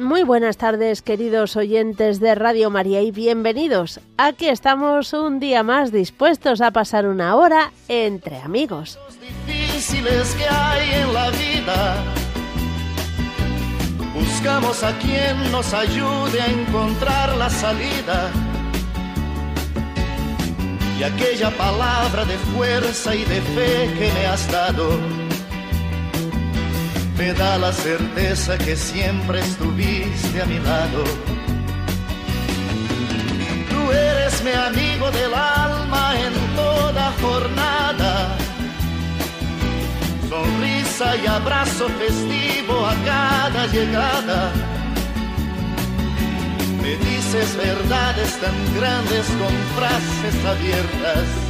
Muy buenas tardes, queridos oyentes de Radio María, y bienvenidos. Aquí estamos un día más dispuestos a pasar una hora entre amigos. difíciles que hay en la vida. Buscamos a quien nos ayude a encontrar la salida. Y aquella palabra de fuerza y de fe que me has dado me da la certeza que siempre estuviste a mi lado. Tú eres mi amigo del alma en toda jornada. Sonrisa y abrazo festivo a cada llegada. Me dices verdades tan grandes con frases abiertas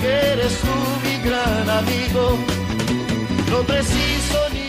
que eres tú mi gran amigo. No preciso ni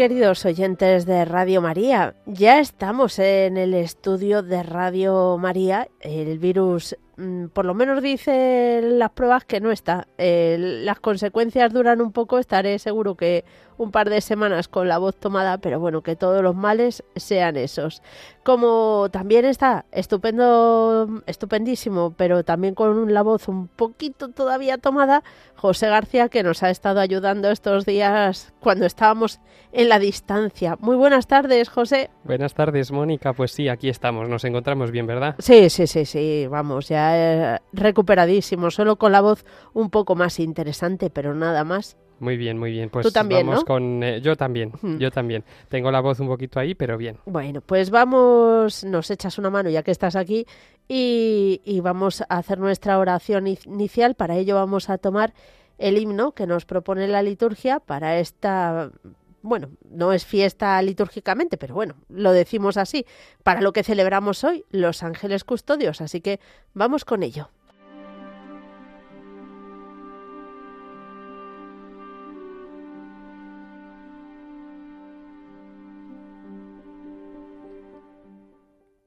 Queridos oyentes de Radio María, ya estamos en el estudio de Radio María. El virus, mm, por lo menos dice las pruebas que no está. Eh, las consecuencias duran un poco, estaré seguro que un par de semanas con la voz tomada, pero bueno, que todos los males sean esos. Como también está estupendo, estupendísimo, pero también con la voz un poquito todavía tomada, José García, que nos ha estado ayudando estos días cuando estábamos en la distancia. Muy buenas tardes, José. Buenas tardes, Mónica. Pues sí, aquí estamos. Nos encontramos bien, ¿verdad? Sí, sí, sí, sí. Vamos, ya eh, recuperadísimo. Solo con la voz un poco más interesante, pero nada más. Muy bien, muy bien. Pues Tú también, vamos ¿no? con eh, yo también, yo también. Tengo la voz un poquito ahí, pero bien. Bueno, pues vamos, nos echas una mano ya que estás aquí y, y vamos a hacer nuestra oración inicial. Para ello vamos a tomar el himno que nos propone la liturgia para esta, bueno, no es fiesta litúrgicamente, pero bueno, lo decimos así, para lo que celebramos hoy, los ángeles custodios. Así que vamos con ello.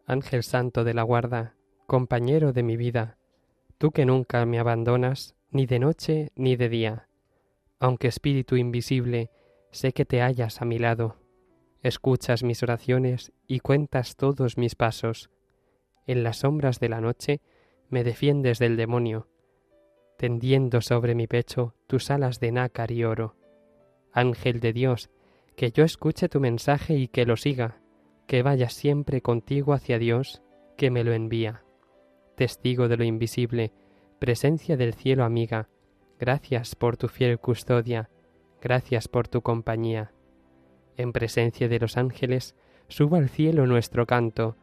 Ángel Santo de la Guarda, compañero de mi vida, tú que nunca me abandonas, ni de noche ni de día. Aunque espíritu invisible, sé que te hallas a mi lado. Escuchas mis oraciones y cuentas todos mis pasos. En las sombras de la noche me defiendes del demonio, tendiendo sobre mi pecho tus alas de nácar y oro. Ángel de Dios, que yo escuche tu mensaje y que lo siga, que vaya siempre contigo hacia Dios, que me lo envía. Testigo de lo invisible, presencia del cielo amiga, gracias por tu fiel custodia, gracias por tu compañía. En presencia de los ángeles, suba al cielo nuestro canto.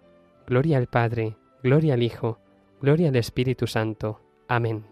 Gloria al Padre, gloria al Hijo, gloria al Espíritu Santo. Amén.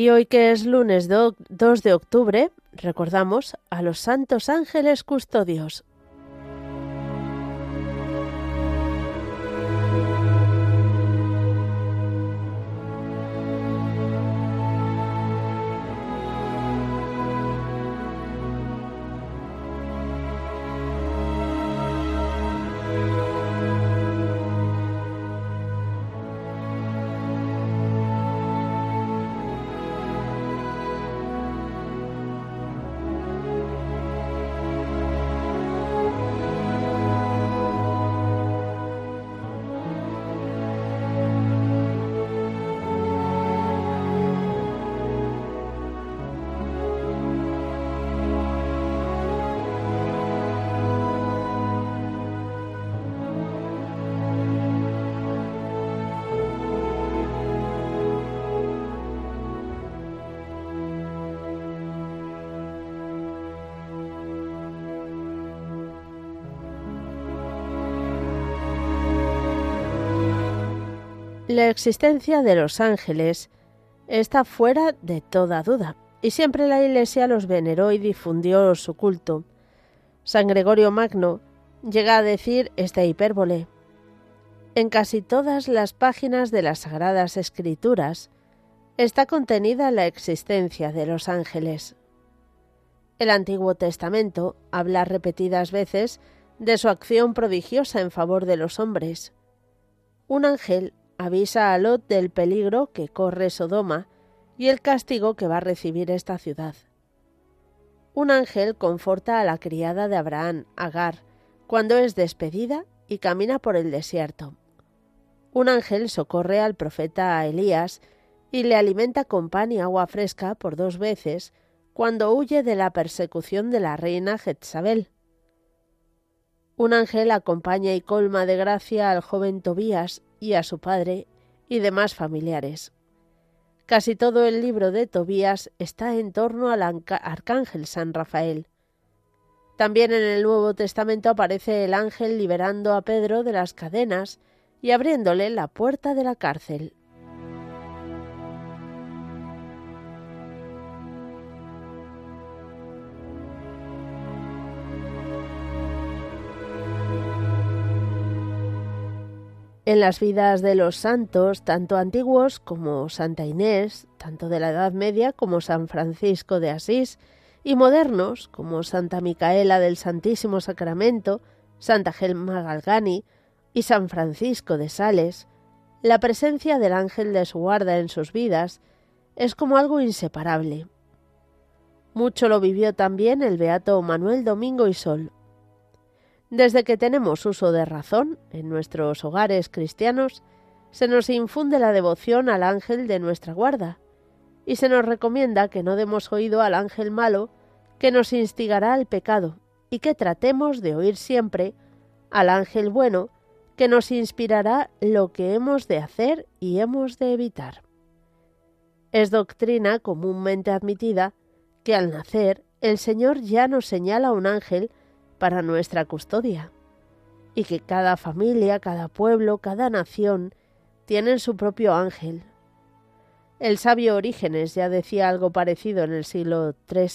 Y hoy que es lunes 2 de octubre, recordamos a los santos ángeles custodios. La existencia de los ángeles está fuera de toda duda, y siempre la Iglesia los veneró y difundió su culto. San Gregorio Magno llega a decir esta hipérbole. En casi todas las páginas de las Sagradas Escrituras está contenida la existencia de los ángeles. El Antiguo Testamento habla repetidas veces de su acción prodigiosa en favor de los hombres. Un ángel avisa a Lot del peligro que corre Sodoma y el castigo que va a recibir esta ciudad. Un ángel conforta a la criada de Abraham, Agar, cuando es despedida y camina por el desierto. Un ángel socorre al profeta Elías y le alimenta con pan y agua fresca por dos veces cuando huye de la persecución de la reina Jezabel. Un ángel acompaña y colma de gracia al joven Tobías y a su padre y demás familiares. Casi todo el libro de Tobías está en torno al arcángel San Rafael. También en el Nuevo Testamento aparece el ángel liberando a Pedro de las cadenas y abriéndole la puerta de la cárcel. En las vidas de los santos, tanto antiguos como Santa Inés, tanto de la Edad Media como San Francisco de Asís, y modernos como Santa Micaela del Santísimo Sacramento, Santa Gelma Galgani y San Francisco de Sales, la presencia del ángel de su guarda en sus vidas es como algo inseparable. Mucho lo vivió también el beato Manuel Domingo y Sol, desde que tenemos uso de razón en nuestros hogares cristianos, se nos infunde la devoción al ángel de nuestra guarda, y se nos recomienda que no demos oído al ángel malo que nos instigará al pecado, y que tratemos de oír siempre al ángel bueno que nos inspirará lo que hemos de hacer y hemos de evitar. Es doctrina comúnmente admitida que al nacer el Señor ya nos señala un ángel para nuestra custodia, y que cada familia, cada pueblo, cada nación tienen su propio ángel. El sabio Orígenes ya decía algo parecido en el siglo III.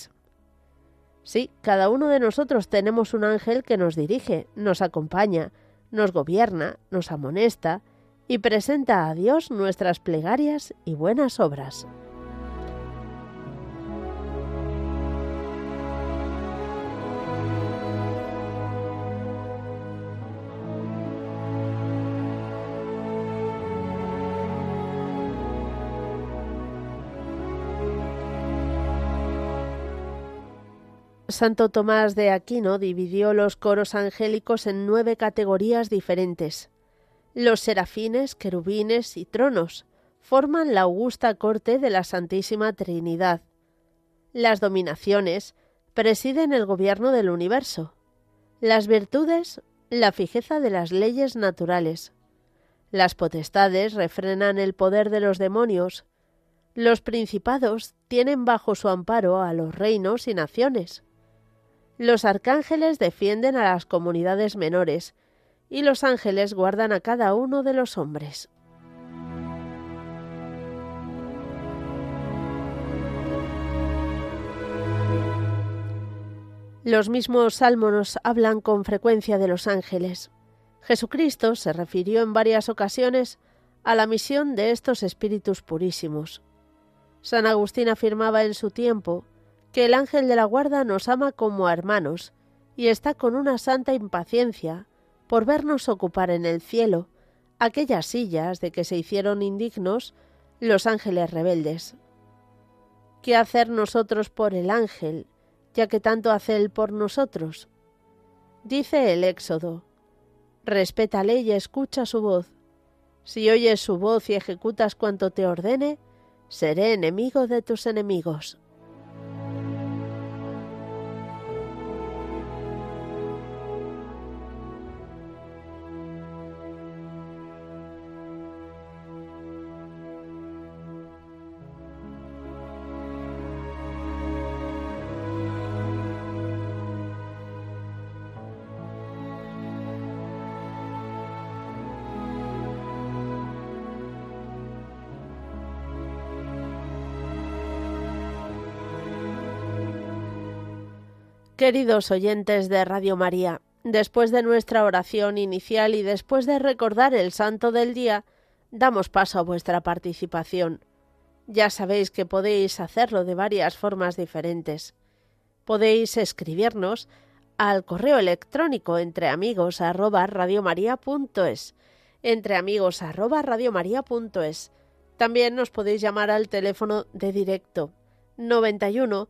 Sí, cada uno de nosotros tenemos un ángel que nos dirige, nos acompaña, nos gobierna, nos amonesta y presenta a Dios nuestras plegarias y buenas obras. Santo Tomás de Aquino dividió los coros angélicos en nueve categorías diferentes. Los serafines, querubines y tronos forman la augusta corte de la Santísima Trinidad. Las dominaciones presiden el gobierno del universo. Las virtudes, la fijeza de las leyes naturales. Las potestades refrenan el poder de los demonios. Los principados tienen bajo su amparo a los reinos y naciones. Los arcángeles defienden a las comunidades menores, y los ángeles guardan a cada uno de los hombres. Los mismos salmos hablan con frecuencia de los ángeles. Jesucristo se refirió en varias ocasiones a la misión de estos espíritus purísimos. San Agustín afirmaba en su tiempo que el ángel de la guarda nos ama como a hermanos y está con una santa impaciencia por vernos ocupar en el cielo aquellas sillas de que se hicieron indignos los ángeles rebeldes. ¿Qué hacer nosotros por el ángel, ya que tanto hace él por nosotros? Dice el Éxodo, respétale y escucha su voz. Si oyes su voz y ejecutas cuanto te ordene, seré enemigo de tus enemigos. Queridos oyentes de Radio María, después de nuestra oración inicial y después de recordar el santo del día, damos paso a vuestra participación. Ya sabéis que podéis hacerlo de varias formas diferentes. Podéis escribirnos al correo electrónico entre amigos arroba entre amigos arroba También nos podéis llamar al teléfono de directo 91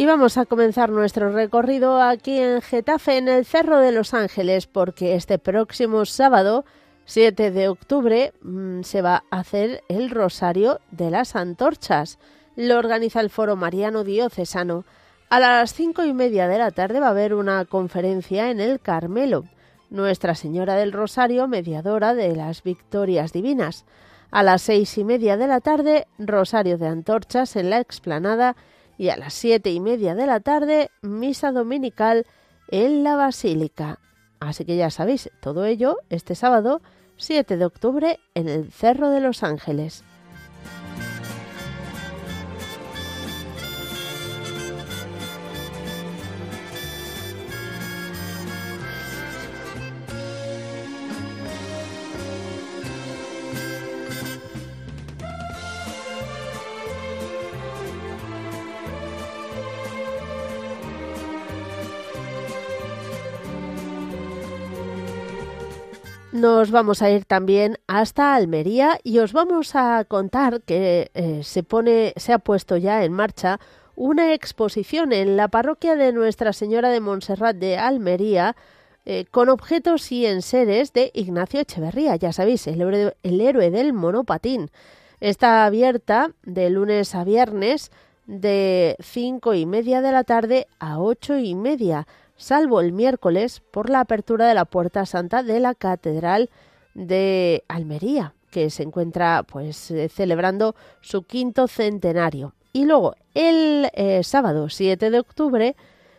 Y vamos a comenzar nuestro recorrido aquí en Getafe, en el Cerro de los Ángeles, porque este próximo sábado, 7 de octubre, mm, se va a hacer el Rosario de las Antorchas. Lo organiza el Foro Mariano Diocesano. A las cinco y media de la tarde va a haber una conferencia en el Carmelo. Nuestra Señora del Rosario, mediadora de las victorias divinas. A las seis y media de la tarde, Rosario de Antorchas en la explanada y a las siete y media de la tarde misa dominical en la Basílica. Así que ya sabéis, todo ello este sábado 7 de octubre en el Cerro de los Ángeles. Nos vamos a ir también hasta Almería y os vamos a contar que eh, se pone, se ha puesto ya en marcha una exposición en la parroquia de Nuestra Señora de Montserrat de Almería eh, con objetos y enseres de Ignacio Echeverría, ya sabéis, el héroe, el héroe del monopatín. Está abierta de lunes a viernes de cinco y media de la tarde a ocho y media salvo el miércoles por la apertura de la Puerta Santa de la Catedral de Almería, que se encuentra pues eh, celebrando su quinto centenario. Y luego el eh, sábado 7 de octubre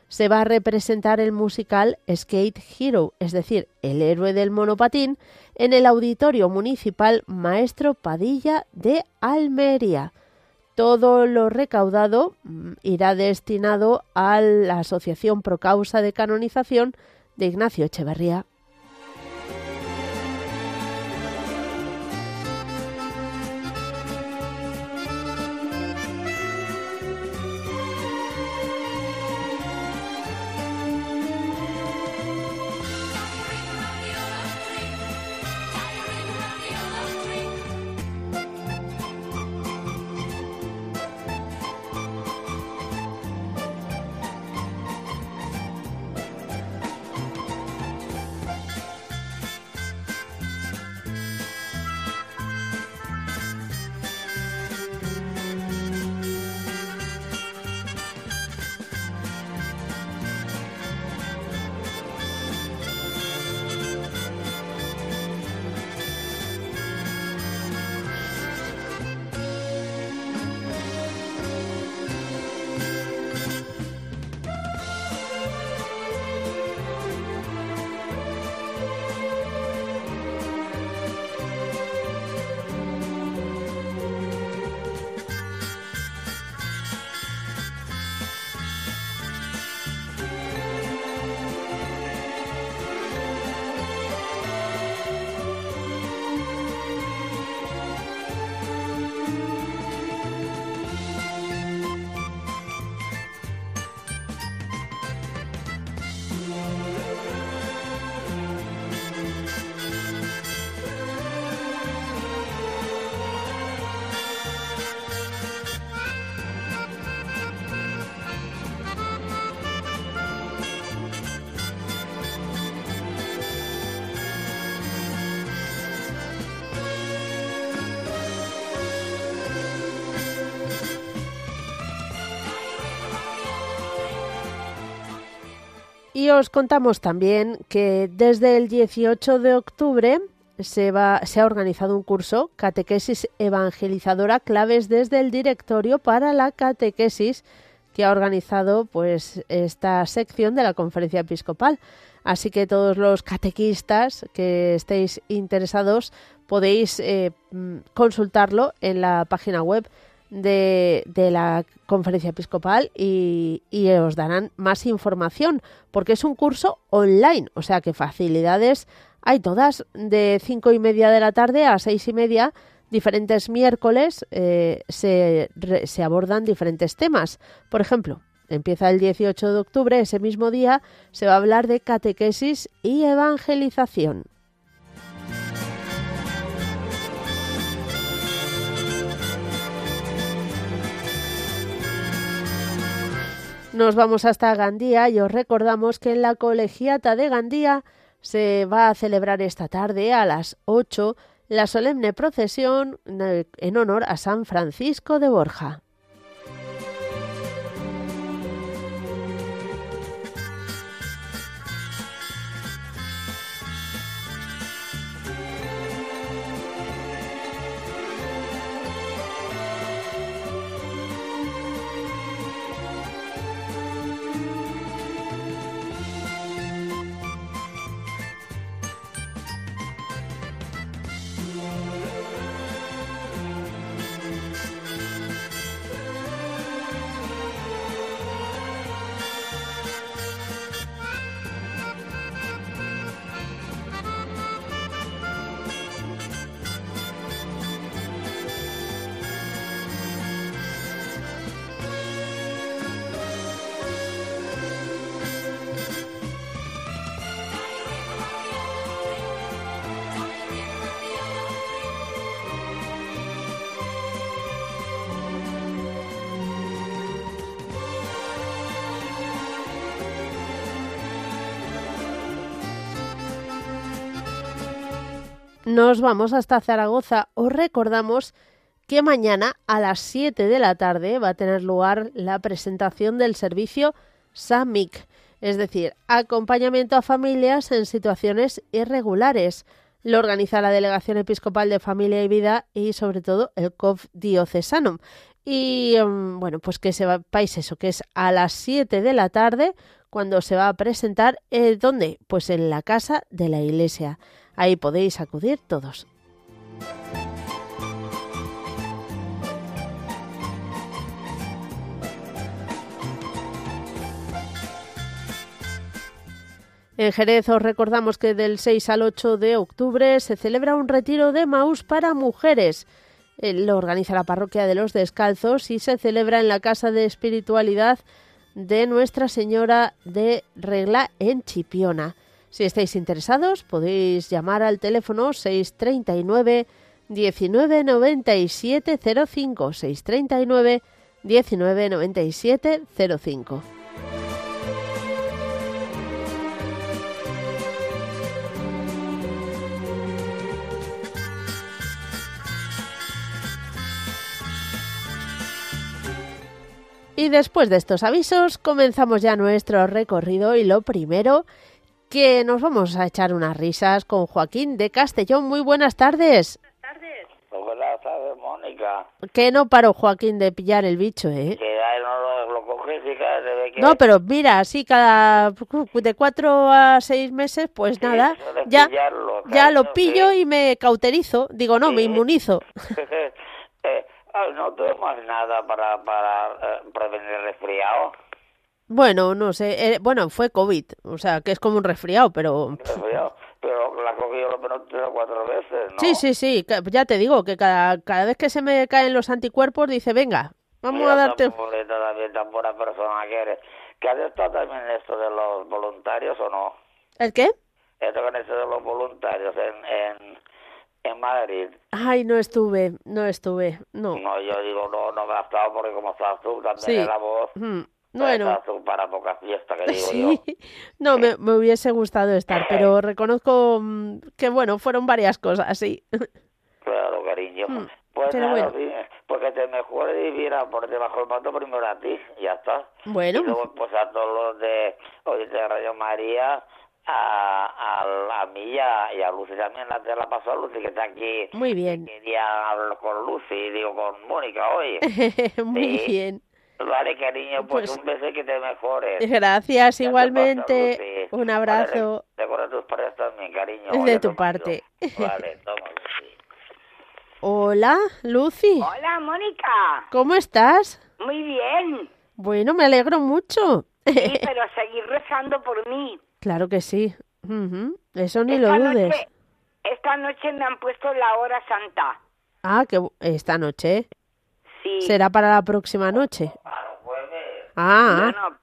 se va a representar el musical Skate Hero, es decir, el héroe del monopatín, en el Auditorio Municipal Maestro Padilla de Almería. Todo lo recaudado mm, irá destinado a la Asociación Pro Causa de Canonización de Ignacio Echeverría. Y os contamos también que desde el 18 de octubre se, ha organizado un curso Catequesis Evangelizadora Claves desde el Directorio para la Catequesis que ha organizado pues esta sección de la Conferencia Episcopal. Así que todos los catequistas que estéis interesados podéis eh, mm, consultarlo en la página web de, la conferencia episcopal y, os darán más información, porque es un curso online, o sea que facilidades hay todas de cinco y media de la tarde a seis y media, diferentes miércoles eh, se, se abordan diferentes temas. Por ejemplo, empieza el 18 de octubre, ese mismo día se va a hablar de catequesis y evangelización. Nos vamos hasta Gandía y os recordamos que en la colegiata de Gandía se va a celebrar esta tarde a las 8 la solemne procesión en honor a San Francisco de Borja. Nos vamos hasta Zaragoza. Os recordamos que mañana a las 7 de la tarde va a tener lugar la presentación del servicio SAMIC, es decir, acompañamiento a familias en situaciones irregulares. Lo organiza la Delegación Episcopal de Familia y Vida y sobre todo el COF diocesano. Y mm, bueno, pues que sepáis eso, que es a las 7 de la tarde cuando se va a presentar. Eh, ¿Dónde? Pues en la casa de la iglesia. Ahí podéis acudir todos. En Jerez os recordamos que del 6 al 8 de octubre se celebra un retiro de Maús para mujeres. Eh, lo organiza la parroquia de los Descalzos y se celebra en la Casa de Espiritualidad de Nuestra Señora de Regla en Chipiona. Si estáis interesados, podéis llamar al teléfono 639 1997 05 639 1997 05. Y después de estos avisos, comenzamos ya nuestro recorrido y lo primero que nos vamos a echar unas risas con Joaquín de Castellón. Muy buenas tardes. Buenas tardes. Mónica. Que no paró Joaquín de pillar el bicho, ¿eh? Que no lo, lo que... Pero mira, así cada de cuatro a seis meses, pues Sí, nada, ya, pillarlo, ya lo pillo sí. y me cauterizo. Digo, no, me inmunizo. eh, no tomas nada para, para eh, prevenir el resfriado. Bueno, no sé, eh, bueno, fue COVID, o sea, que es como un resfriado, pero... resfriado. Pero la cogí yo lo menos tres o cuatro veces, ¿no? Sí, sí, sí, ya te digo que cada, cada vez que se me caen los anticuerpos dice, venga, vamos Mira, a darte... Tan bonita también, tan buena persona que eres. ¿Que has estado también esto de los voluntarios o no? ¿El qué? Esto con esto de los voluntarios en, en, en Madrid. Ay, no estuve, no estuve, no. No, yo digo, no, no me ha estado porque como estás tú también Sí. la voz. Mm, Bueno. Para poca fiesta, que digo sí, yo. no, me, me hubiese gustado estar, pero reconozco mm, que, bueno, fueron varias cosas, sí. Claro, cariño. Mm, Pues pero nada, bueno. sí, porque te mejore y mira, por debajo del pato primero a ti, ya está. Bueno. Y luego, pues a todos los de hoy de Radio María, a, a, a mí y a, y a Lucy también, la te la pasó a Lucy, que está aquí. Muy bien, Quería hablar con Lucy, digo, con Mónica hoy. muy Sí. bien. Vale, cariño, pues, Pues- un beso y que te mejores. Gracias, Ya te igualmente. pasa. Un Vale, abrazo. re- Recuerda tus padres también, cariño. Es de tu parte. Vale, toma, Lucy. Hola, Lucy. Hola, Mónica. ¿Cómo estás? Muy bien. Bueno, me alegro mucho. Sí, pero seguir rezando por mí. Claro que sí. Ujú, Eso ni esta lo dudes. Noche, esta noche me han puesto la hora santa. Ah, que esta noche. Será para la próxima noche. Ah, Bueno,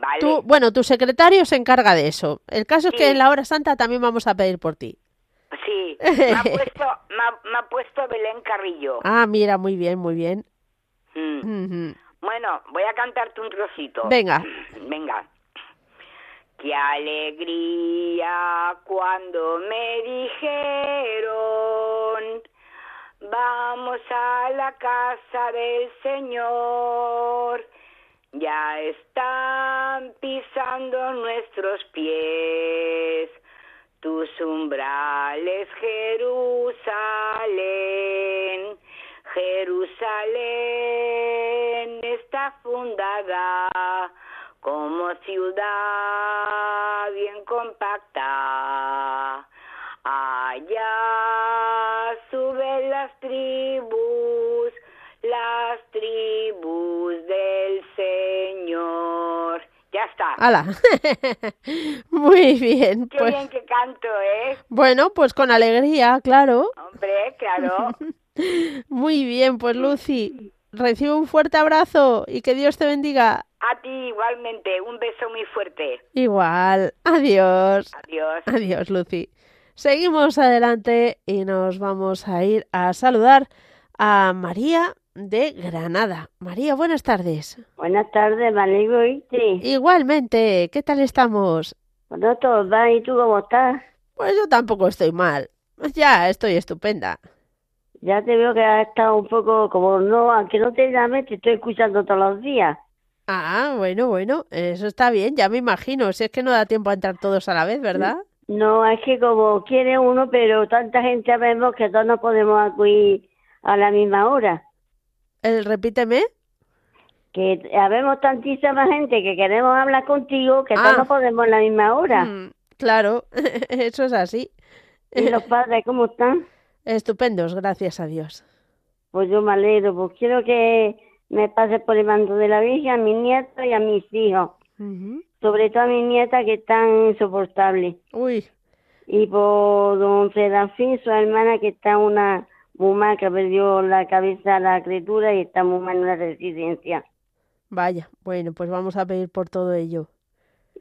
vale. tú, bueno, tu secretario se encarga de eso. El caso es que en la hora santa también vamos a pedir por ti. Sí. Me ha puesto, me ha, me ha puesto Belén Carrillo. Ah, mira, muy bien, muy bien. Mm. Bueno, voy a cantarte un trocito. Venga. Venga. Qué alegría cuando me dijeron, vamos a la casa del Señor. Ya están pisando nuestros pies tus umbrales, Jerusalén. Jerusalén está fundada como ciudad bien compacta. Muy bien, Qué pues. bien que canto, ¿eh? Bueno, pues con alegría, claro. Hombre, claro. Muy bien, pues Lucy, recibe un fuerte abrazo y que Dios te bendiga. A ti igualmente, un beso muy fuerte. Igual. Adiós. Adiós. Adiós, Lucy. Seguimos adelante y nos vamos a ir a saludar a María de Granada. María, buenas tardes. Buenas tardes, me alegro oírte. Igualmente, ¿qué tal estamos? Bueno, todo va, ¿y tú cómo estás? Pues yo tampoco estoy mal. Ya, estoy estupenda. Ya te veo que has estado un poco, como no, aunque no te llames, te estoy escuchando todos los días. Ah, bueno, bueno, eso está bien, ya me imagino. Si es que no da tiempo a entrar todos a la vez, ¿verdad? No, es que como quiere uno, pero tanta gente vemos que todos no podemos acudir a la misma hora. Eh, repíteme. Que habemos tantísima gente que queremos hablar contigo que Ah. no podemos a la misma hora. Mm, claro, eso es así. ¿Y los padres cómo están? Estupendos, gracias a Dios. Pues yo me alegro, pues quiero que me pases por el manto de la Virgen a mis nietos y a mis hijos. Sobre todo a mis nietas que están insoportables. Uy, Y por don Serafín, su hermana que está una muy mal, que perdió la cabeza a la criatura y está muy mal en una residencia. vaya, bueno, pues vamos a pedir por todo ello.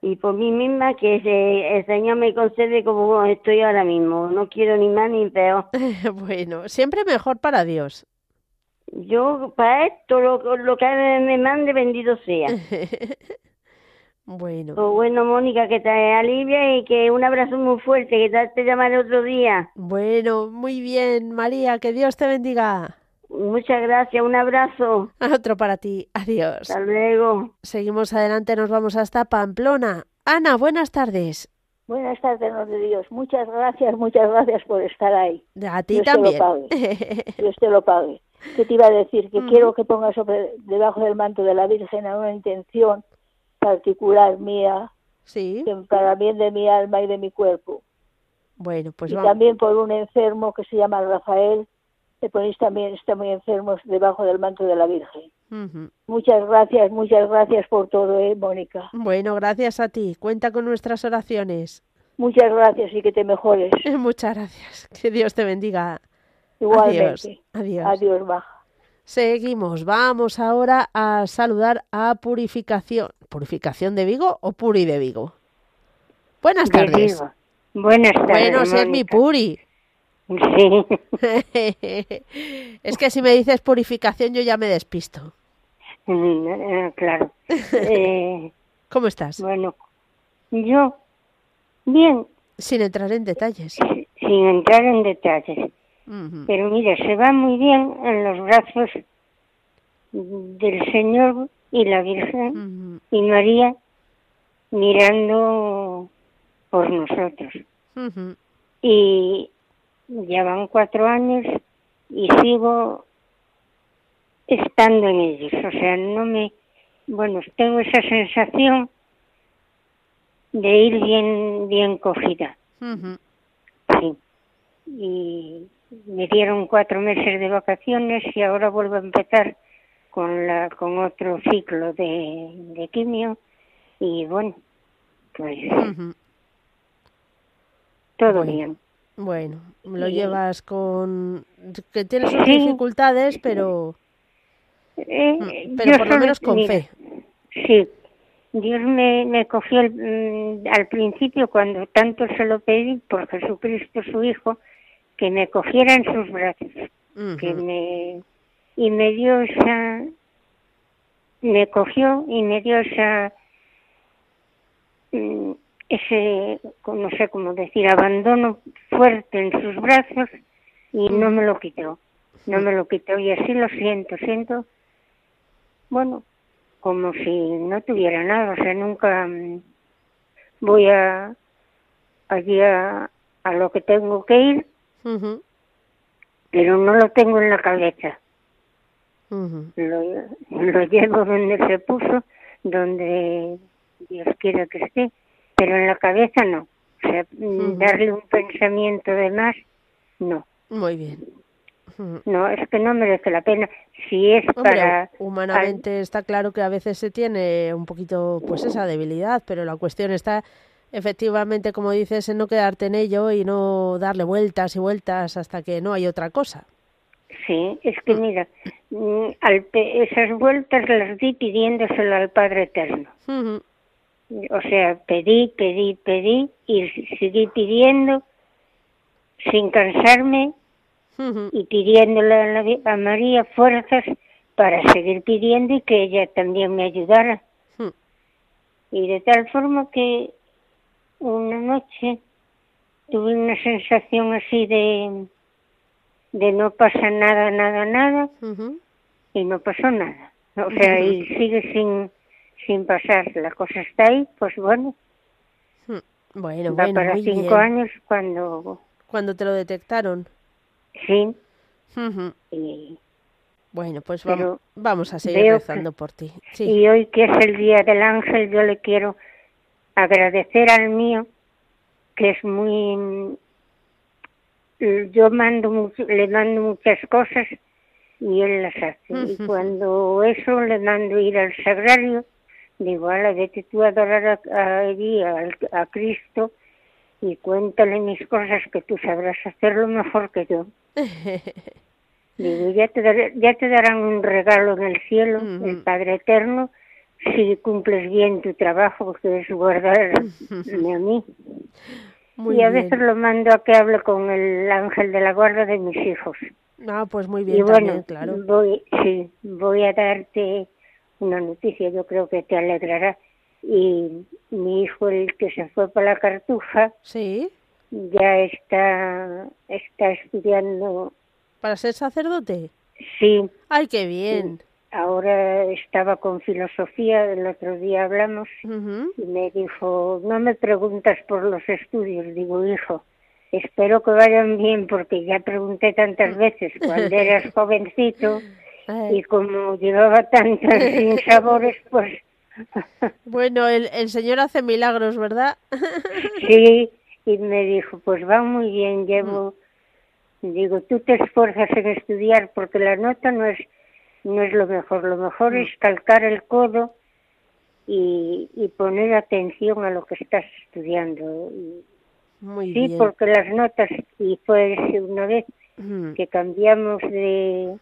Y por mí misma que se- el Señor me concede como estoy ahora mismo. No quiero ni más ni peor. bueno, siempre mejor para Dios. Yo para esto lo, lo que me mande bendito sea. bueno, Pues bueno, Mónica, que te alivia y que un abrazo muy fuerte, que te, te llamaré otro día. bueno, muy bien, María, que Dios te bendiga. Muchas gracias, un abrazo. Otro para ti, adiós. Hasta luego. Seguimos adelante, nos vamos hasta Pamplona. Ana, buenas tardes. Buenas tardes, don de Dios. Muchas gracias, muchas gracias por estar ahí. A ti Dios te lo también. pague. Dios te lo pague. ¿Qué te iba a decir? Que Ujú. quiero que pongas sobre, debajo del manto de la Virgen a una intención particular mía, sí, que para bien de mi alma y de mi cuerpo. bueno, pues y vamos. también por un enfermo que se llama Rafael, le ponéis también, está muy enfermo debajo del manto de la Virgen. Ujú. Muchas gracias, muchas gracias por todo, ¿eh, Mónica? Bueno, gracias a ti. Cuenta con nuestras oraciones. Muchas gracias y que te mejores. Muchas gracias. Que Dios te bendiga. Igualmente. Adiós. Adiós. Adiós, Baja. Seguimos. Vamos ahora a saludar a Purificación. ¿Purificación de Vigo o Puri de Vigo? Buenas tardes. Buenas tardes. Bueno, si es mi Mónica. Puri. Sí. es que si me dices purificación yo ya me despisto. Mm, eh, claro. Eh, ¿Cómo estás? bueno, yo, bien, Sin entrar en detalles. si- sin entrar en detalles, Pero mira, se va muy bien en los brazos del Señor y la Virgen y María mirando por nosotros. Y ya van cuatro años y sigo estando en ellos. O sea, no me. Bueno, tengo esa sensación de ir bien, bien cogida. Sí. Y me dieron cuatro meses de vacaciones y ahora vuelvo a empezar con la con otro ciclo de, de quimio y bueno, pues todo Bueno. bien. Bueno, lo llevas con... que tienes sus Sí. dificultades, pero, Eh, mm, pero por lo menos con mira, fe. Sí, Dios me, me cogió el- mm, al principio cuando tanto se lo pedí por Jesucristo su Hijo, que me cogiera en sus brazos, que me y me dio esa, me cogió y me dio esa, mm, ese, no sé cómo decir, abandono fuerte en sus brazos y no me lo quitó, no me lo quitó y así lo siento, siento, bueno, como si no tuviera nada, o sea, nunca mm, voy a allí a, a lo que tengo que ir, Ujú. pero no lo tengo en la cabeza. Ujú. Lo, lo llevo donde se puso, donde Dios quiera que esté, pero en la cabeza no. O sea, darle un pensamiento de más, no. Muy bien. No, es que no merece la pena. Si es Hombre, para... humanamente está claro que a veces se tiene un poquito pues esa debilidad, pero la cuestión está efectivamente, como dices, en no quedarte en ello y no darle vueltas y vueltas hasta que no hay otra cosa. Sí, es que mira, mm, al esas vueltas las di pidiéndoselo al Padre Eterno. O sea, pedí, pedí, pedí y seguí pidiendo sin cansarme y pidiéndole a, la a María fuerzas para seguir pidiendo y que ella también me ayudara. Y de tal forma que una noche tuve una sensación así de, de no pasa nada, nada, nada, y no pasó nada. O sea, y sigue sin, sin pasar. La cosa está ahí, pues bueno, Bueno, va bueno, para muy cinco bien. años cuando Cuando te lo detectaron. sí, y, Bueno, pues vamos, vamos a seguir rezando por ti. Sí. y hoy que es el Día del Ángel, yo le quiero agradecer al mío, que es muy... Yo mando mucho- le mando muchas cosas y él las hace. Y cuando eso le mando ir al sagrario, digo, ala, vete tú a adorar a, a, al- a Cristo y cuéntale mis cosas que tú sabrás hacerlo mejor que yo. Digo, ya te, dar- ya te darán un regalo en el cielo, el Padre Eterno, si cumples bien tu trabajo, que es guardarme a mí. Muy y a bien. veces lo mando a que hable con el ángel de la guarda de mis hijos. Ah, pues muy bien Y también, bueno, claro. voy, sí, voy a darte una noticia, yo creo que te alegrará. Y mi hijo, el que se fue para la cartuja, Sí, ya está, está estudiando, para ser sacerdote. sí, Ay, qué bien. Ahora estaba con filosofía, el otro día hablamos, y me dijo, no me preguntas por los estudios, digo, hijo, espero que vayan bien porque ya pregunté tantas veces cuando eras jovencito y como llevaba tantos sinsabores, pues Bueno, el, el Señor hace milagros, ¿verdad? sí, y me dijo, pues va muy bien, llevo, digo, tú te esfuerzas en estudiar porque la nota no es, no es lo mejor, lo mejor es calcar el codo y, y poner atención a lo que estás estudiando. Y, Muy Sí, bien. porque las notas, y fue una vez Ujú. que cambiamos de,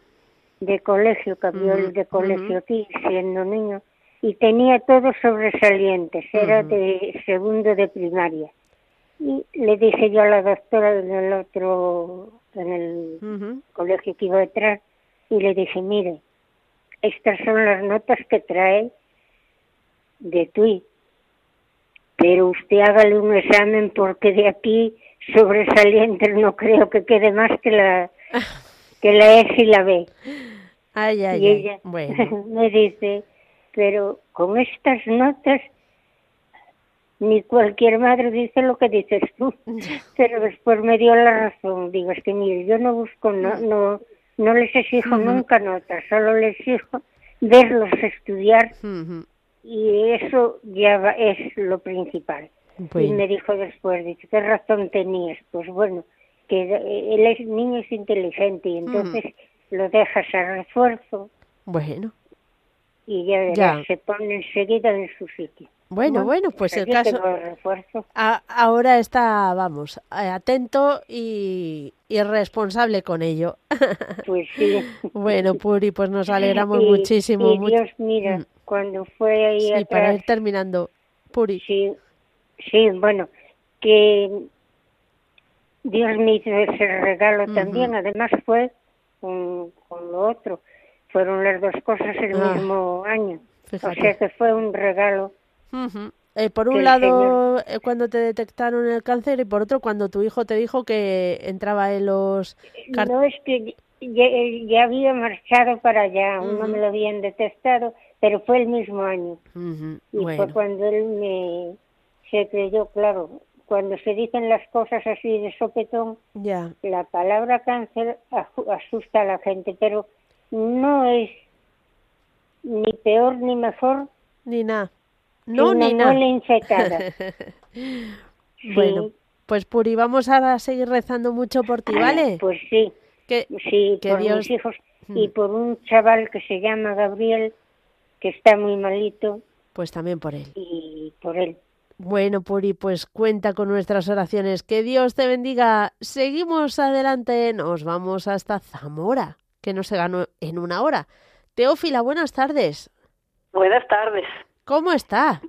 de colegio, cambió Ujú, el de colegio ujú. aquí, siendo niño, y tenía todos sobresalientes, era Ujú. de segundo de primaria. Y le dije yo a la doctora en el otro, en el colegio que iba detrás, y le dije, mire, estas son las notas que trae de TUI, pero usted hágale un examen porque de aquí sobresalientes no creo que quede más que la que la S y la B. Ay, ay, y ay. ella Bueno, me dice, pero con estas notas ni cualquier madre dice lo que dices tú. Pero después me dio la razón. Digo, es que mire, yo no busco, no, no, no les exijo nunca notas, solo les exijo verlos estudiar y eso ya va- es lo principal. Y me dijo después, dice, ¿qué razón tenías? Pues bueno, que él es niño es inteligente y entonces lo dejas a refuerzo bueno, y ya, verás, Ya. se pone enseguida en su sitio. bueno, bueno, pues el caso el ahora está, vamos, eh, atento y, y responsable con ello. Pues sí. bueno, Puri, pues nos alegramos Y- muchísimo. Y Dios, mira, Mm. cuando fue ahí Sí, para ir terminando. Puri. sí, sí, bueno, que Dios me hizo ese regalo también, además fue con, con lo otro, fueron las dos cosas el Ah, mismo año, fíjate. o sea que fue un regalo, Ujú. Eh, por un lado, eh, cuando te detectaron el cáncer y por otro, cuando tu hijo te dijo que entraba en los... no es que ya, ya había marchado para allá, aún no me lo habían detectado, pero fue el mismo año. Y fue cuando él me se creyó, claro, cuando se dicen las cosas así de sopetón, la palabra cáncer asusta a la gente, pero no es ni peor ni mejor Ni nada. No, ni nada. Bueno, Sí. pues Puri, vamos a seguir rezando mucho por ti, ¿vale? Pues sí, Que, sí, que por Dios- mis hijos Mm. y por un chaval que se llama Gabriel, que está muy malito, pues también por él. y por él. Bueno, Puri, pues cuenta con nuestras oraciones. Que Dios te bendiga. Seguimos adelante. Nos vamos hasta Zamora, que no se ganó en una hora. Teófila, buenas tardes. Buenas tardes. ¿Cómo está?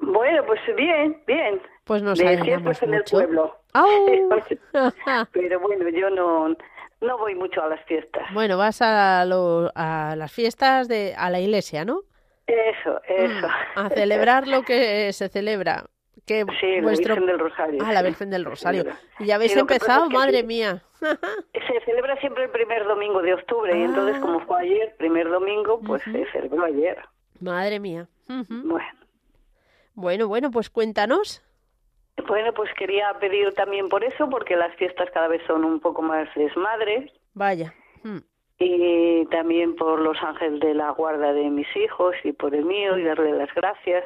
Bueno, pues bien, bien. Pues nos alegramos fiestas en el mucho. pueblo. ¡Au! Pero bueno, yo no, no voy mucho a las fiestas. bueno, vas a, lo- a las fiestas de a la iglesia, ¿no? Eso, eso. A celebrar lo que se celebra. Que Sí, la vuestro... Virgen del Rosario. Ah, la. Virgen del Rosario. Y ya habéis Sí, empezado, es que madre mía. Se celebra siempre el primer domingo de octubre y entonces Ah. como fue ayer, primer domingo, pues se celebró ayer. Madre mía. Bueno. Bueno, bueno, pues cuéntanos. Bueno, pues quería pedir también por eso, porque las fiestas cada vez son un poco más desmadres. Vaya. Mm. y también por los ángeles de la guarda de mis hijos y por el mío y darle las gracias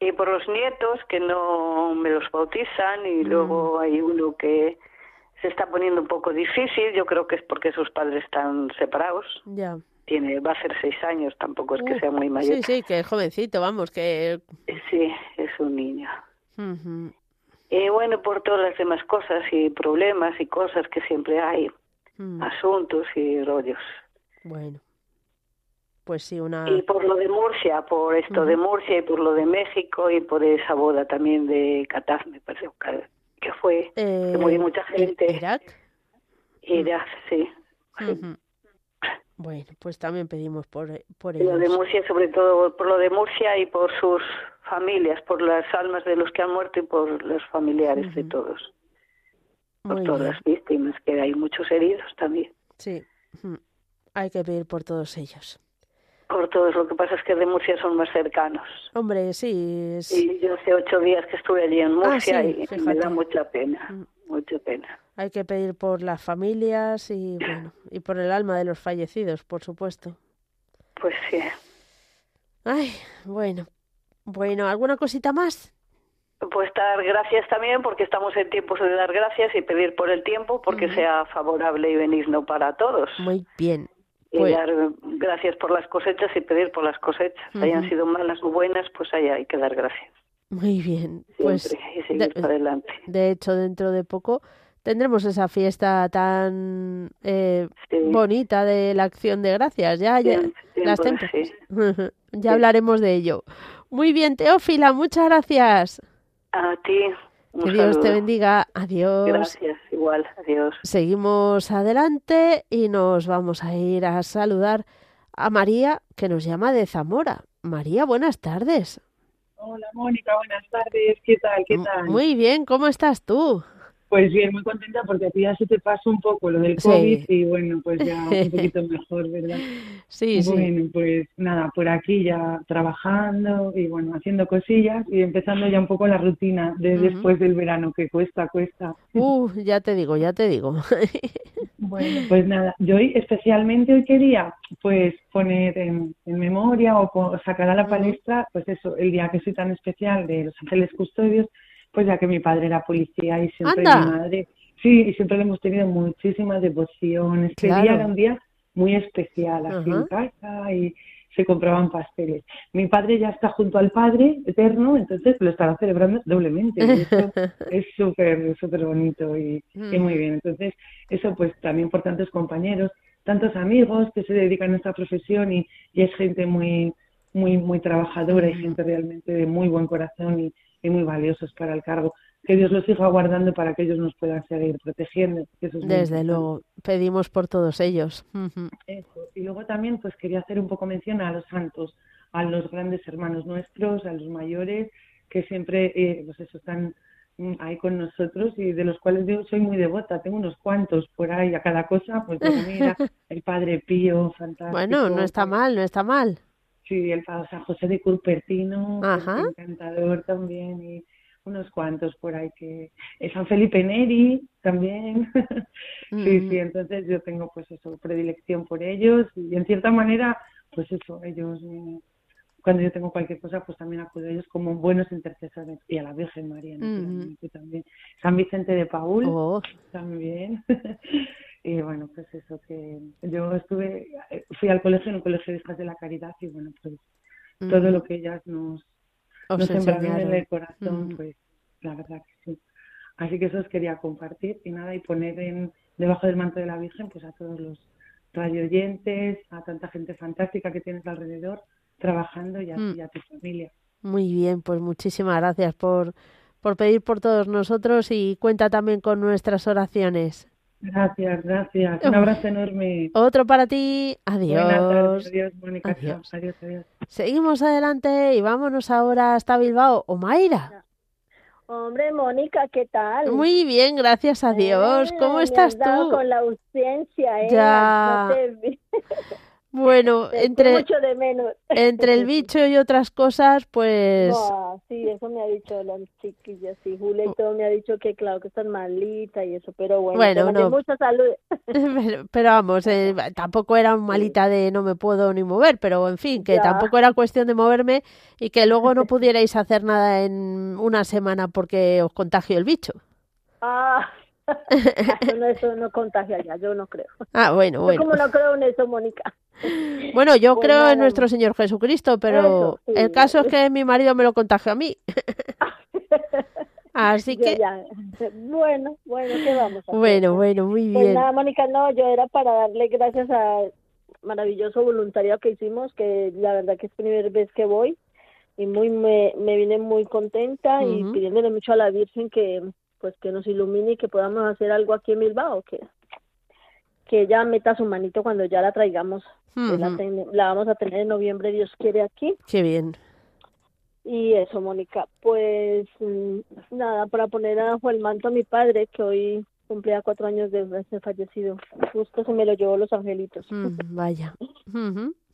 y por los nietos que no me los bautizan y luego hay uno que se está poniendo un poco difícil yo creo que es porque sus padres están separados Ya. tiene va a ser seis años tampoco es que Uh, sea muy mayor Sí, sí, que es jovencito, vamos, que... sí es un niño Ujú. y bueno por todas las demás cosas y problemas y cosas que siempre hay Mm. asuntos y rollos Bueno. Pues sí, una... Y por lo de Murcia, por esto de Murcia y por lo de México y por esa boda también de Qatar, me parece que- fue, Eh, que murió mucha ¿I- gente. Irak. Y ya, sí. Bueno, pues también pedimos por, por lo de. Murcia, sobre todo por lo de Murcia y por sus familias, por las almas de los que han muerto y por los familiares de todos, por Muy todas bien. las víctimas, que hay muchos heridos también. Sí. Hay que pedir por todos ellos. Por todos, lo que pasa es que de Murcia son más cercanos. Hombre, sí. es- Y yo hace ocho días que estuve allí en Ah, Murcia sí, y me fíjate. da mucha pena, Mm. mucha pena. Hay que pedir por las familias y bueno, y por el alma de los fallecidos, por supuesto. Pues sí. Ay, bueno. Bueno, ¿alguna cosita más? Pues dar gracias también porque estamos en tiempos de dar gracias y pedir por el tiempo porque sea favorable y benigno para todos. Muy bien. Y Pues- dar gracias por las cosechas y pedir por las cosechas. Hayan sido malas o buenas, pues ahí hay que dar gracias. Muy bien. Siempre Pues y seguir de- para adelante. De hecho, dentro de poco tendremos esa fiesta tan eh, Sí. bonita de la acción de gracias. Ya, ya las tiempo, sí. ya Sí. hablaremos de ello. Muy bien, Teófila, muchas gracias. A ti. Un que Dios te bendiga. Adiós. Gracias, igual. Adiós. Seguimos adelante y nos vamos a ir a saludar a María, que nos llama de Zamora. María, buenas tardes. Hola Mónica, buenas tardes. ¿Qué tal? ¿Qué tal? Muy bien, ¿cómo estás tú? Pues bien, muy contenta porque a ti ya se te pasó un poco lo del Sí. COVID y bueno, pues ya un poquito mejor, ¿verdad? Sí, sí. Bueno, pues nada, por aquí ya trabajando y bueno, haciendo cosillas y empezando ya un poco la rutina de después del verano, que cuesta, cuesta. Uh, ya te digo, ya te digo. Bueno, pues nada, yo hoy especialmente hoy quería pues poner en, en memoria o sacar a la palestra pues eso, el día que soy tan especial de los ángeles custodios, pues ya que mi padre era policía y siempre ¡Anda! mi madre, sí, y siempre le hemos tenido muchísima devoción. Este Claro. día era un día muy especial aquí Ajá. en casa y se compraban pasteles. Mi padre ya está junto al Padre eterno, entonces lo estará celebrando doblemente. Y eso es súper, súper bonito y, y muy bien. Entonces, eso pues también por tantos compañeros, tantos amigos que se dedican a esta profesión y, y es gente muy, muy, muy trabajadora y gente realmente de muy buen corazón y, y muy valiosos para el cargo. Que Dios los siga guardando para que ellos nos puedan seguir protegiendo. eso es Desde luego, pedimos por todos ellos. Eso. Y luego también pues quería hacer un poco mención a los santos, a los grandes hermanos nuestros, a los mayores, que siempre eh, pues eso, están mm, ahí con nosotros y de los cuales yo soy muy devota. Tengo unos cuantos por ahí a cada cosa, pues mira, el Padre Pío, fantástico. Bueno, no está mal, no está mal. Sí, el Padre San José de Curpertino, pues, Ajá. encantador también, y unos cuantos por ahí que... San Felipe Neri también. sí, Mm. sí, entonces yo tengo pues eso, predilección por ellos y en cierta manera, pues eso, ellos me- Cuando yo tengo cualquier cosa, pues también acudo a ellos como buenos intercesores y a la Virgen María, naturalmente, también. San Vicente de Paul Oh, también. y bueno, pues eso, que yo estuve, fui al colegio, en un colegio de hijas de la caridad y bueno, pues todo mm. lo que ellas nos, Os nos sembraron en el corazón, Mm. pues la verdad que sí. Así que eso os quería compartir y nada, y poner en, debajo del manto de la Virgen pues a todos los radioyentes, a tanta gente fantástica que tienes alrededor trabajando y a, Mm. ti y a tu familia. Muy bien, pues muchísimas gracias por, por pedir por todos nosotros y cuenta también con nuestras oraciones. Gracias, gracias. Un abrazo enorme. Otro para ti. Buenas tardes. Adiós. Adiós, Mónica. Adiós. Adiós, adiós. Seguimos adelante y vámonos ahora hasta Bilbao. O Mayra. Hombre, Mónica, ¿qué tal? Muy bien, gracias a Dios. ¿Cómo estás me has dado tú? con la ausencia, ¿eh? Ya. No te vi. Bueno, Te entre, mucho de menos. entre el bicho y otras cosas, pues Buah, sí, eso me ha dicho las chiquillas, sí, Julia y todo me ha dicho que claro que estás malita y eso, pero bueno, Bueno, no. mucha salud. pero, pero vamos, eh, tampoco era malita de no me puedo ni mover, pero en fin, que Ya. tampoco era cuestión de moverme y que luego no pudierais hacer nada en una semana porque os contagio el bicho. Ah, eso no, eso no contagia ya, yo no creo. Ah, bueno, Yo bueno. como no creo en eso, Mónica. Bueno, yo Pues creo nada. en nuestro Señor Jesucristo, pero Eso, sí. el caso es que mi marido me lo contagió a mí. Así Yo que, ya. Bueno, bueno, ¿qué vamos a hacer? bueno, bueno, muy Pues bien. nada, Mónica, no, yo era para darle gracias a maravilloso voluntariado que hicimos, que la verdad que es primera vez que voy y muy me, me vine muy contenta y Ujú. pidiéndole mucho a la Virgen que pues que nos ilumine y que podamos hacer algo aquí en Bilbao, que que ella meta su manito cuando ya la traigamos, que la, ten- la vamos a tener en noviembre, Dios quiere aquí. Qué bien. Y eso, Mónica, pues mm, nada, para poner abajo el manto a mi padre, que hoy cumplía cuatro años de fallecido. Justo se me lo llevó los angelitos. Mm, vaya.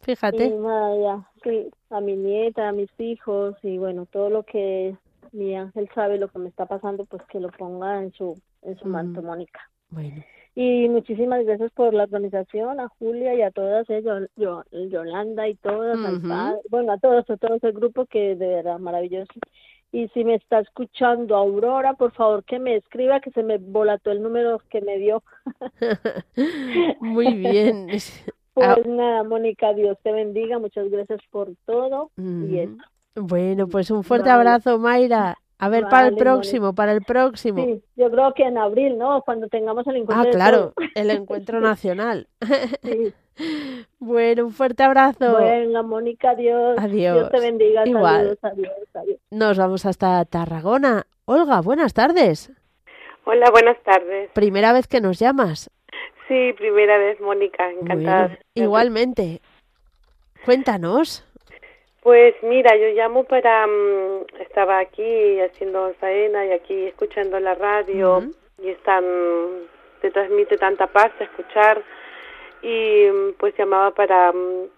Fíjate. nada, ya, sí, a mi nieta, a mis hijos y bueno, todo lo que mi ángel sabe lo que me está pasando, pues que lo ponga en su, en su manto. Mónica. Bueno. Y muchísimas gracias por la organización, a Julia y a todas, eh, Yo- Yo- Yolanda y todas, al Ujú. padre, bueno, a todos, a todos el grupo que de verdad maravilloso. Y si me está escuchando Aurora, por favor que me escriba, que se me volató el número que me dio. Muy bien. Pues Ah, nada, Mónica, Dios te bendiga, muchas gracias por todo. Y eso. Bueno, pues un fuerte Vale. abrazo, Mayra. A ver, para el Vale, próximo, para el próximo. Sí, yo creo que en abril, ¿no? Cuando tengamos el encuentro Ah, claro, el encuentro nacional. Sí. Bueno, un fuerte abrazo. Venga, Mónica, adiós. Adiós. Dios te bendiga. Igual. Saludos, adiós, adiós. Nos vamos hasta Tarragona. Olga, buenas tardes. Hola, buenas tardes. Primera vez que nos llamas. Sí, primera vez, Mónica, encantada. Bueno, igualmente. Cuéntanos. Pues mira, yo llamo para... mm, estaba aquí haciendo faena y aquí escuchando la radio y están... te transmite tanta paz a escuchar y mm, pues llamaba para mm,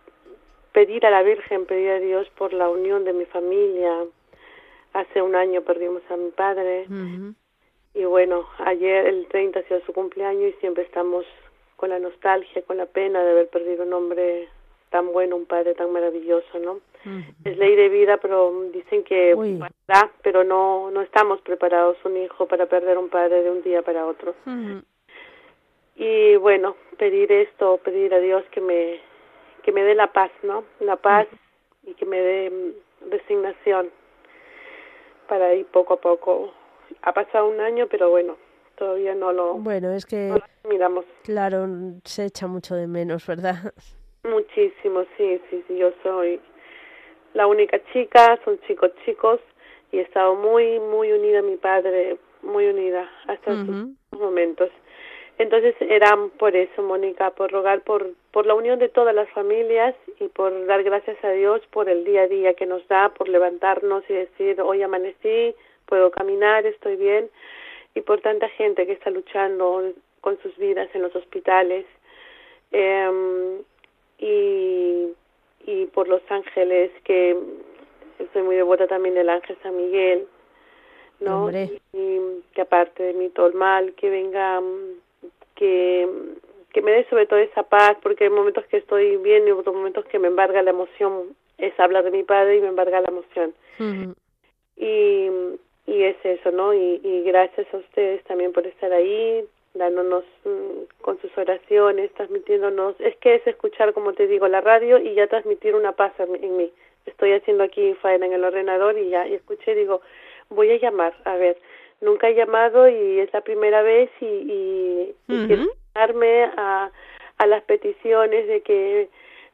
pedir a la Virgen, pedir a Dios por la unión de mi familia. Hace un año perdimos a mi padre. Y bueno, ayer el 30 ha sido su cumpleaños y siempre estamos con la nostalgia, con la pena de haber perdido un hombre tan bueno, un padre tan maravilloso, ¿no? Es ley de vida, pero dicen que pero no no estamos preparados un hijo para perder un padre de un día para otro. Y bueno, pedir esto, pedir a Dios que me que me dé la paz, ¿no? La paz y que me dé mm, resignación para ir poco a poco. Ha pasado un año, pero bueno, todavía no lo, Bueno, es que, no lo miramos. claro, se echa mucho de menos, ¿verdad? Muchísimo, sí, sí, sí, yo soy la única chica, son chicos chicos y he estado muy, muy unida a mi padre, muy unida hasta estos momentos. Entonces eran por eso, Mónica, por rogar por, por la unión de todas las familias y por dar gracias a Dios por el día a día que nos da, por levantarnos y decir, hoy amanecí, puedo caminar, estoy bien, y por tanta gente que está luchando con sus vidas en los hospitales. Em, y, y por los ángeles, que soy muy devota también del ángel San Miguel, ¿no? Hombre. Y, que aparte de mí todo el mal, que venga, que, que me dé sobre todo esa paz, porque hay momentos que estoy bien y otros momentos que me embarga la emoción, es hablar de mi padre y me embarga la emoción. Y, y es eso, ¿no? Y, y gracias a ustedes también por estar ahí, dándonos mm, con sus oraciones, transmitiéndonos. Es que es escuchar, como te digo, la radio y ya transmitir una paz en, mí-. Estoy haciendo aquí faena en el ordenador y ya y escuché y digo, voy a llamar, a ver. Nunca he llamado y es la primera vez y, y, y Ujú. quiero a, a las peticiones de que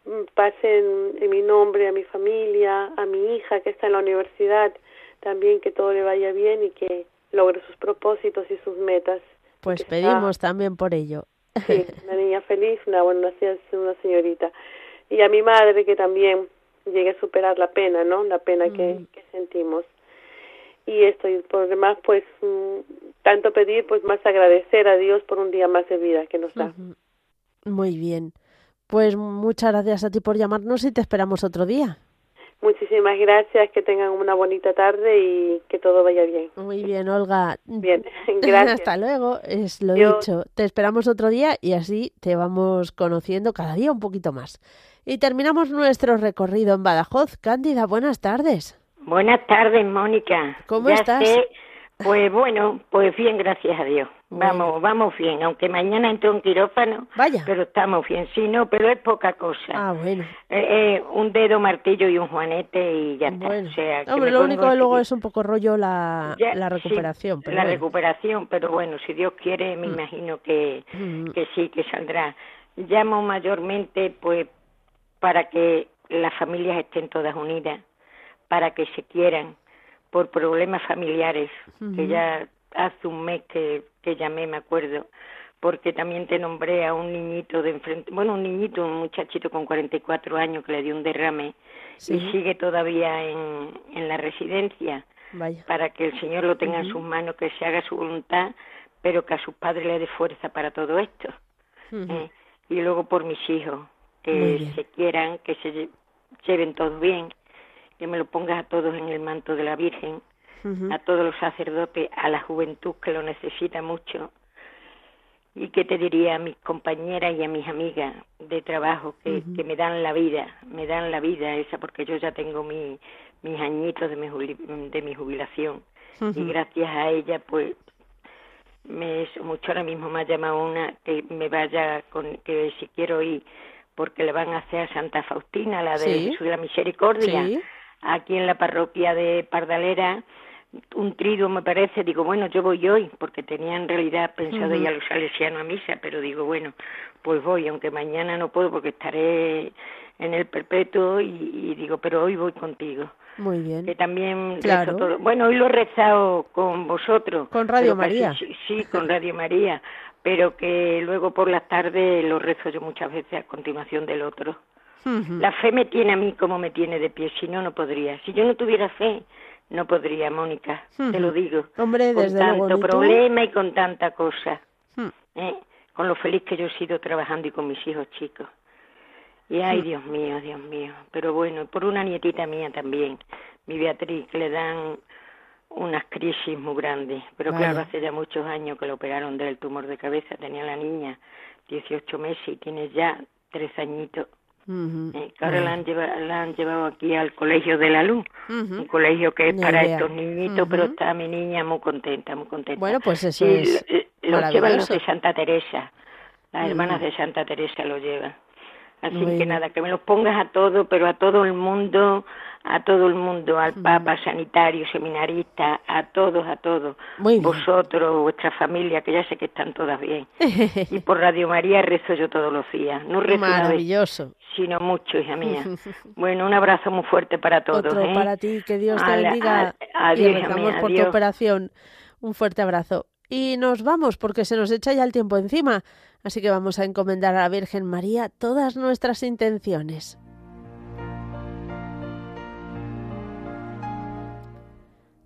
mm, pasen en mi nombre a mi familia, a mi hija que está en la universidad, también que todo le vaya bien y que logre sus propósitos y sus metas. Pues está- pedimos también por ello. Sí, una niña feliz, una buena una señorita. Y a mi madre que también llegue a superar la pena, ¿no? La pena que, Mm. que sentimos. y esto y por demás pues mm, tanto pedir pues más agradecer a Dios por un día más de vida que nos da. Muy bien. Pues muchas gracias a ti por llamarnos y te esperamos otro día. Muchísimas gracias, que tengan una bonita tarde y que todo vaya bien. Muy bien, Olga. Bien, gracias. Hasta luego, es lo dicho. Te esperamos otro día y así te vamos conociendo cada día un poquito más. Y terminamos nuestro recorrido en Badajoz. Cándida, buenas tardes. Buenas tardes, Mónica. ¿Cómo estás? Pues bueno, pues bien, gracias a Dios. Vamos, vamos bien, aunque mañana entro un quirófano, Vaya. pero estamos bien. Sí, no, pero es poca cosa. Ah, bueno. Eh, eh, un dedo, martillo y un juanete y ya está. O sea, que Hombre, me lo único que luego es un poco rollo la, Ya, la sí, recuperación. pero la bueno. recuperación, pero bueno, si Dios quiere, me imagino que, que sí, que saldrá. Llamo mayormente, pues, para que las familias estén todas unidas, para que se quieran, por problemas familiares, que ya hace un mes que, que llamé, me acuerdo, porque también te nombré a un niñito de enfrente, bueno, un niñito, un muchachito con 44 años que le dio un derrame Sí. y sigue todavía en, en la residencia Vaya. para que el Señor lo tenga en sus manos, que se haga su voluntad, pero que a sus padres le dé fuerza para todo esto. ¿eh? Y luego por mis hijos, que se quieran, que se lle- lleven todos bien, que me lo pongas a todos en el manto de la Virgen, a todos los sacerdotes, a la juventud que lo necesita mucho. Y que te diría a mis compañeras y a mis amigas de trabajo que, me dan la vida, me dan la vida esa porque yo ya tengo mi, mis añitos de mi, de mi jubilación y gracias a ella pues me es mucho ahora mismo me ha llamado una que me vaya con que si quiero ir porque le van a hacer a Santa Faustina la de Sí. Jesús de la Misericordia Sí. Aquí en la parroquia de Pardalera un trido me parece, digo, bueno, yo voy hoy, porque tenía en realidad pensado ir a los salesianos a misa, pero digo, bueno, pues voy, aunque mañana no puedo porque estaré en el perpetuo y, y digo, pero hoy voy contigo. Muy bien. Que también Claro. rezo todo. Bueno, hoy lo he rezado con vosotros. Con Radio María. Sí, sí, con Radio María, pero que luego por las tardes lo rezo yo muchas veces a continuación del otro. La fe me tiene a mí como me tiene de pie, si no, no podría. Si yo no tuviera fe, no podría, Mónica, te lo digo. Hombre, con desde tanto luego, problema y con tanta cosa. ¿eh? Con lo feliz que yo he sido trabajando y con mis hijos chicos. Y ay. Dios mío, Dios mío. Pero bueno, por una nietita mía también, mi Beatriz, que le dan unas crisis muy grandes. Pero Vaya. claro, hace ya muchos años que le operaron del tumor de cabeza. Tenía la niña 18 meses y tiene ya tres añitos. Eh, que ahora la han, llevado, la han llevado aquí al Colegio de la Luz, un colegio que es para idea. estos niñitos, pero está mi niña muy contenta, muy contenta. Bueno, pues eso es lo- lo, llevan los de Santa Teresa, las hermanas de Santa Teresa lo llevan. Así Muy que bien. nada, que me los pongas a todo, pero a todo el mundo, a todo el mundo, al Papa, sanitario, seminarista, a todos, a todos. Muy bien. Vosotros, vuestra familia, que ya sé que están todas bien. y por Radio María rezo yo todos los días. No rezo una vez, Maravilloso. sino mucho, hija mía. Bueno, un abrazo muy fuerte para todos. Otro ¿eh? para ti, que Dios te bendiga. adiós, y hija rezamos mía, por tu operación. Un fuerte abrazo. Y nos vamos porque se nos echa ya el tiempo encima. Así que vamos a encomendar a la Virgen María todas nuestras intenciones.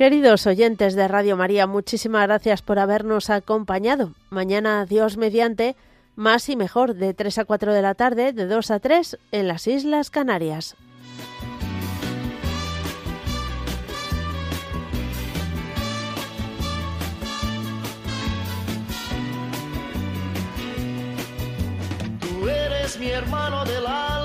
Queridos oyentes de Radio María, muchísimas gracias por habernos acompañado. Mañana, Dios mediante, más y mejor, de 3 a 4 de la tarde, de 2 a 3, en las Islas Canarias. Tú eres mi hermano del alma